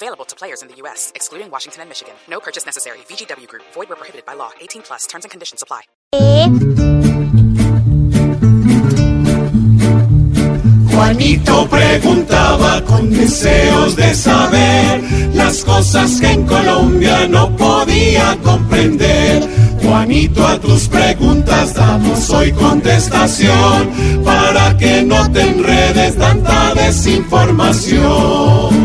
Available to players in the U.S., excluding Washington and Michigan. No purchase necessary. VGW Group. Void where prohibited by law. 18 plus. Terms and conditions apply. Juanito preguntaba con deseos de saber las cosas que en Colombia no podía comprender. Juanito, a tus preguntas damos hoy contestación para que no te enredes tanta desinformación.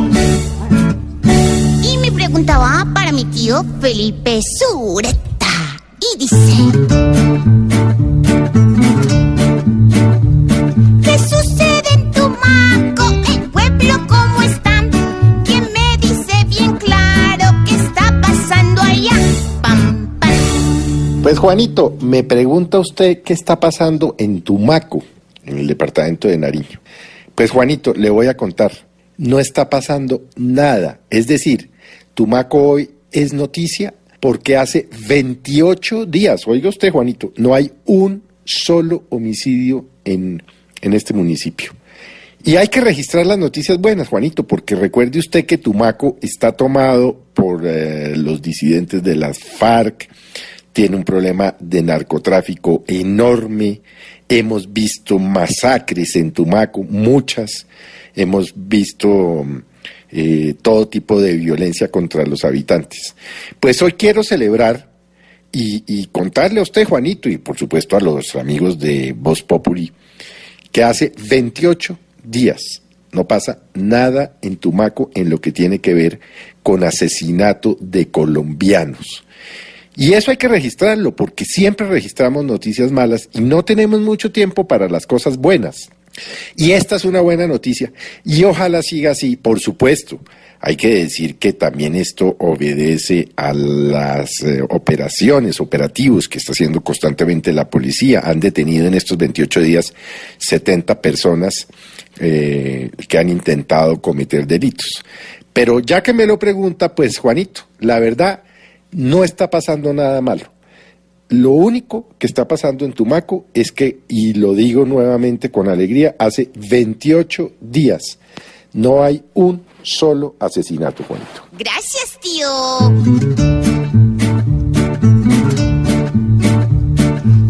Está pasando allá? Pues Juanito, me pregunta usted qué está pasando en Tumaco, en el departamento de Nariño. Pues Juanito, le voy a contar, no está pasando nada. Es decir, Tumaco hoy es noticia porque hace 28 días, oiga usted Juanito, no hay un solo homicidio en, en este municipio. Y hay que registrar las noticias buenas, Juanito, porque recuerde usted que Tumaco está tomado por eh, los disidentes de las FARC, tiene un problema de narcotráfico enorme, hemos visto masacres en Tumaco, muchas, hemos visto eh, todo tipo de violencia contra los habitantes. Pues hoy quiero celebrar y, y contarle a usted, Juanito, y por supuesto a los amigos de Voz Populi, que hace 28 días no pasa nada en Tumaco en lo que tiene que ver con asesinato de colombianos. Y eso hay que registrarlo porque siempre registramos noticias malas y no tenemos mucho tiempo para las cosas buenas. Y esta es una buena noticia y ojalá siga así, por supuesto. Hay que decir que también esto obedece a las eh, operaciones, operativos que está haciendo constantemente la policía. Han detenido en estos 28 días 70 personas eh, que han intentado cometer delitos. Pero ya que me lo pregunta, pues Juanito, la verdad no está pasando nada malo. Lo único que está pasando en Tumaco es que, y lo digo nuevamente con alegría, hace 28 días no hay un solo asesinato, Juanito. Gracias, tío.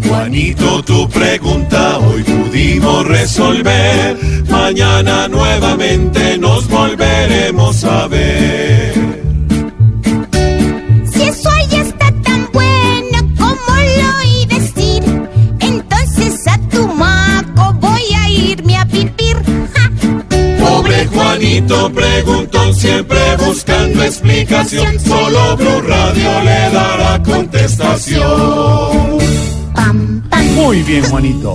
Juanito, tu pregunta hoy pudimos resolver. Mañana nuevamente nos volveremos a ver. Juanito preguntó siempre buscando explicación. Solo Blue Radio le dará contestación. Pam, pam. Muy bien, Juanito.